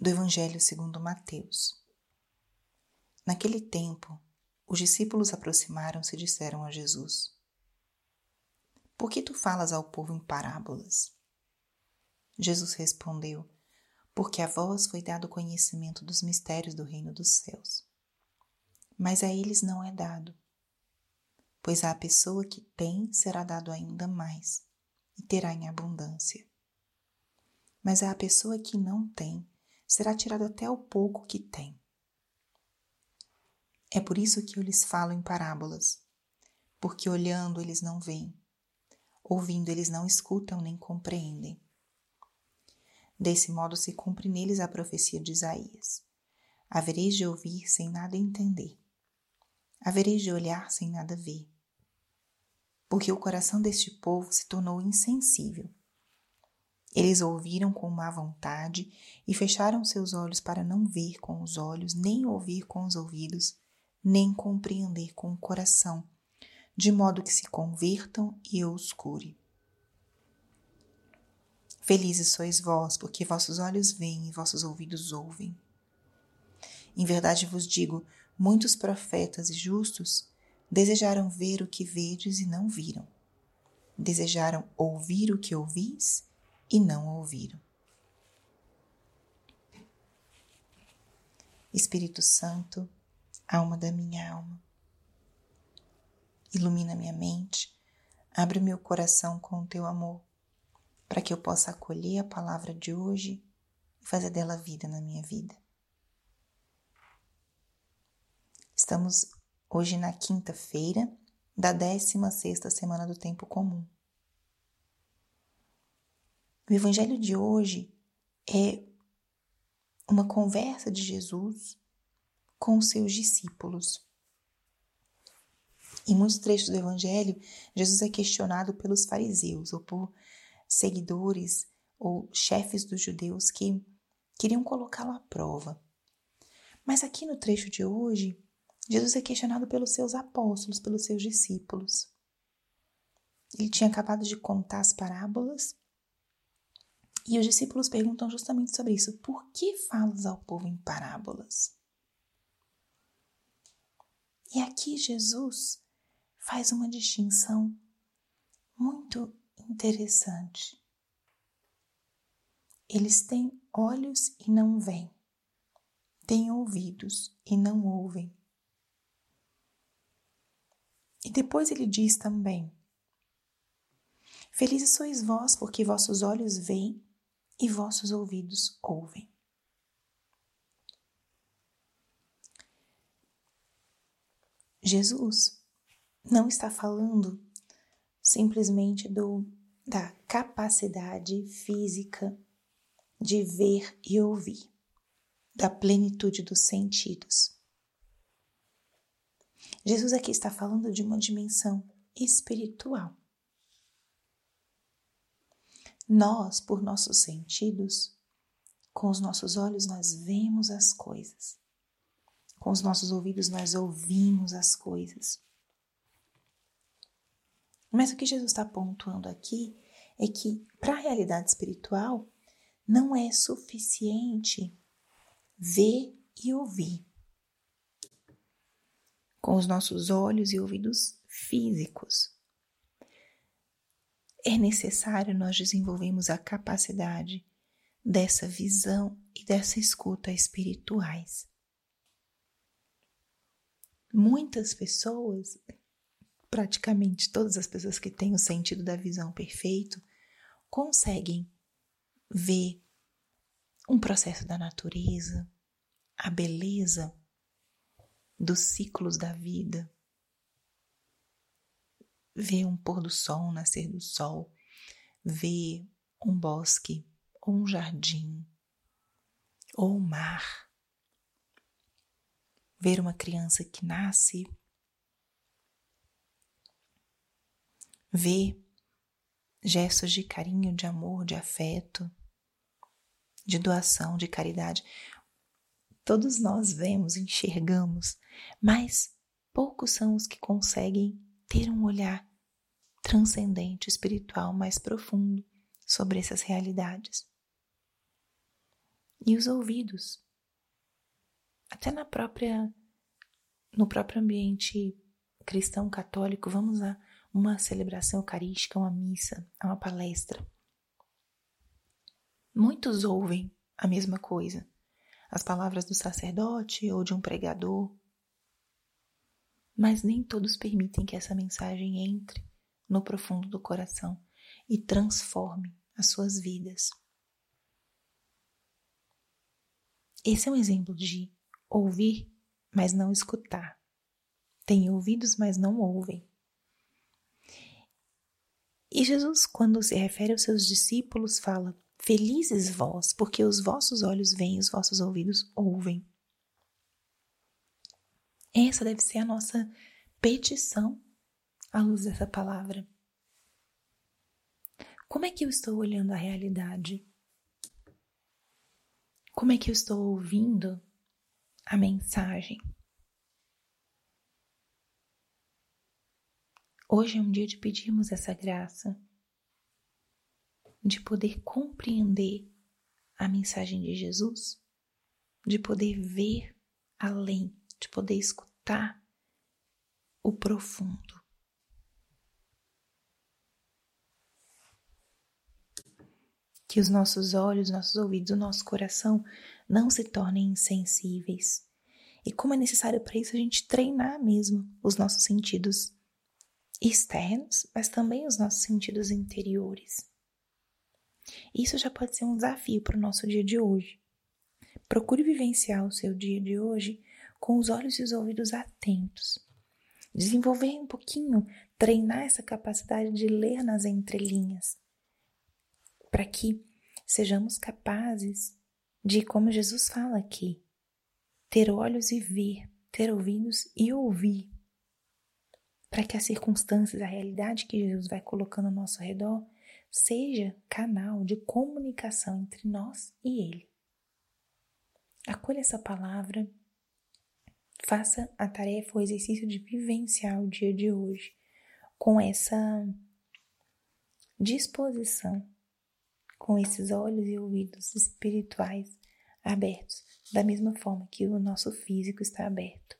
do Evangelho segundo Mateus. Naquele tempo, os discípulos aproximaram-se e disseram a Jesus: Por que tu falas ao povo em parábolas? Jesus respondeu: Porque a vós foi dado conhecimento dos mistérios do reino dos céus. Mas a eles não é dado. Pois à pessoa que tem será dado ainda mais, e terá em abundância. Mas à pessoa que não tem, será tirado até o pouco que tem. É por isso que eu lhes falo em parábolas, porque olhando eles não veem, ouvindo eles não escutam nem compreendem. Desse modo se cumpre neles a profecia de Isaías: Havereis de ouvir sem nada entender, havereis de olhar sem nada ver. Porque o coração deste povo se tornou insensível. Eles ouviram com má vontade e fecharam seus olhos para não ver com os olhos, nem ouvir com os ouvidos, nem compreender com o coração, de modo que se convertam e os cure. Felizes sois vós, porque vossos olhos veem e vossos ouvidos ouvem. Em verdade vos digo: muitos profetas e justos desejaram ver o que vedes e não viram. Desejaram ouvir o que ouvis e não ouviram. Espírito Santo, alma da minha alma. Ilumina minha mente, abre meu coração com o teu amor, para que eu possa acolher a palavra de hoje e fazer dela vida na minha vida. Estamos hoje na quinta-feira da 16 semana do tempo comum. O evangelho de hoje é uma conversa de Jesus com os seus discípulos. Em muitos trechos do Evangelho, Jesus é questionado pelos fariseus ou por seguidores ou chefes dos judeus que queriam colocá-lo à prova. Mas aqui no trecho de hoje, Jesus é questionado pelos seus apóstolos, pelos seus discípulos. Ele tinha acabado de contar as parábolas e os discípulos perguntam justamente sobre isso: por que falas ao povo em parábolas? E aqui Jesus faz uma distinção muito interessante. Eles têm olhos e não veem, têm ouvidos e não ouvem. E depois ele diz também: Felizes sois vós, porque vossos olhos veem e vossos ouvidos ouvem. Jesus não está falando simplesmente do, da capacidade física de ver e ouvir, da plenitude dos sentidos. Jesus aqui está falando de uma dimensão espiritual. Nós, por nossos sentidos, com os nossos olhos, nós vemos as coisas. Com os nossos ouvidos nós ouvimos as coisas. Mas o que Jesus está pontuando aqui é que para a realidade espiritual não é suficiente ver e ouvir com os nossos olhos e ouvidos físicos. É necessário nós desenvolvermos a capacidade dessa visão e dessa escuta espirituais. Muitas pessoas, praticamente todas as pessoas que têm o sentido da visão perfeito, conseguem ver um processo da natureza, a beleza dos ciclos da vida, ver um pôr do sol, um nascer do sol, ver um bosque ou um jardim ou o mar ver uma criança que nasce, ver gestos de carinho, de amor, de afeto, de doação, de caridade. Todos nós vemos, enxergamos, mas poucos são os que conseguem ter um olhar transcendente, espiritual mais profundo sobre essas realidades. E os ouvidos. Até na própria no próprio ambiente cristão católico, vamos a uma celebração eucarística, uma missa, uma palestra. Muitos ouvem a mesma coisa, as palavras do sacerdote ou de um pregador, mas nem todos permitem que essa mensagem entre no profundo do coração e transforme as suas vidas. Esse é um exemplo de ouvir, mas não escutar. Tem ouvidos, mas não ouvem. E Jesus, quando se refere aos seus discípulos, fala: Felizes vós, porque os vossos olhos veem, os vossos ouvidos ouvem. Essa deve ser a nossa petição à luz dessa palavra. Como é que eu estou olhando a realidade? Como é que eu estou ouvindo a mensagem? Hoje é um dia de pedirmos essa graça, de poder compreender a mensagem de Jesus, de poder ver além, de poder escutar o profundo. Que os nossos olhos, nossos ouvidos, o nosso coração não se tornem insensíveis. E como é necessário para isso a gente treinar mesmo os nossos sentidos externos, mas também os nossos sentidos interiores. Isso já pode ser um desafio para o nosso dia de hoje. Procure vivenciar o seu dia de hoje com os olhos e os ouvidos atentos. Desenvolver um pouquinho, treinar essa capacidade de ler nas entrelinhas, para que sejamos capazes de, como Jesus fala aqui, ter olhos e ver, ter ouvidos e ouvir para que as circunstâncias, a realidade que Jesus vai colocando ao nosso redor, seja canal de comunicação entre nós e Ele. Acolha essa palavra, faça a tarefa, o exercício de vivenciar o dia de hoje com essa disposição, com esses olhos e ouvidos espirituais abertos, da mesma forma que o nosso físico está aberto.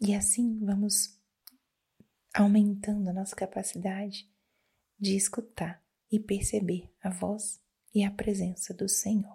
E assim vamos aumentando a nossa capacidade de escutar e perceber a voz e a presença do Senhor.